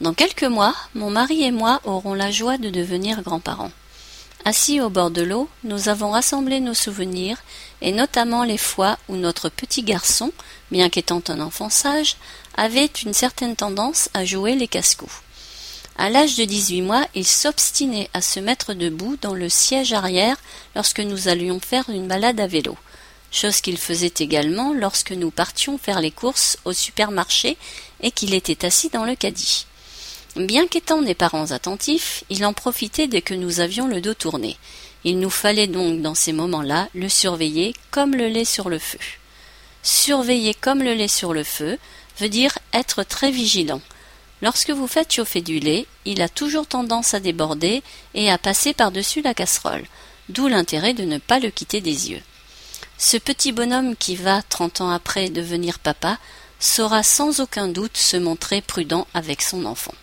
Dans quelques mois, mon mari et moi aurons la joie de devenir grands-parents. Assis au bord de l'eau, nous avons rassemblé nos souvenirs, et notamment les fois où notre petit garçon, bien qu'étant un enfant sage, avait une certaine tendance à jouer les casse-coups. À l'âge de dix-huit mois, il s'obstinait à se mettre debout dans le siège arrière lorsque nous allions faire une balade à vélo, chose qu'il faisait également lorsque nous partions faire les courses au supermarché et qu'il était assis dans le caddie. Bien qu'étant des parents attentifs, il en profitait dès que nous avions le dos tourné. Il nous fallait donc dans ces moments-là le surveiller comme le lait sur le feu. Surveiller comme le lait sur le feu veut dire être très vigilant. Lorsque vous faites chauffer du lait, il a toujours tendance à déborder et à passer par-dessus la casserole, d'où l'intérêt de ne pas le quitter des yeux. Ce petit bonhomme qui va, trente ans après, devenir papa, saura sans aucun doute se montrer prudent avec son enfant.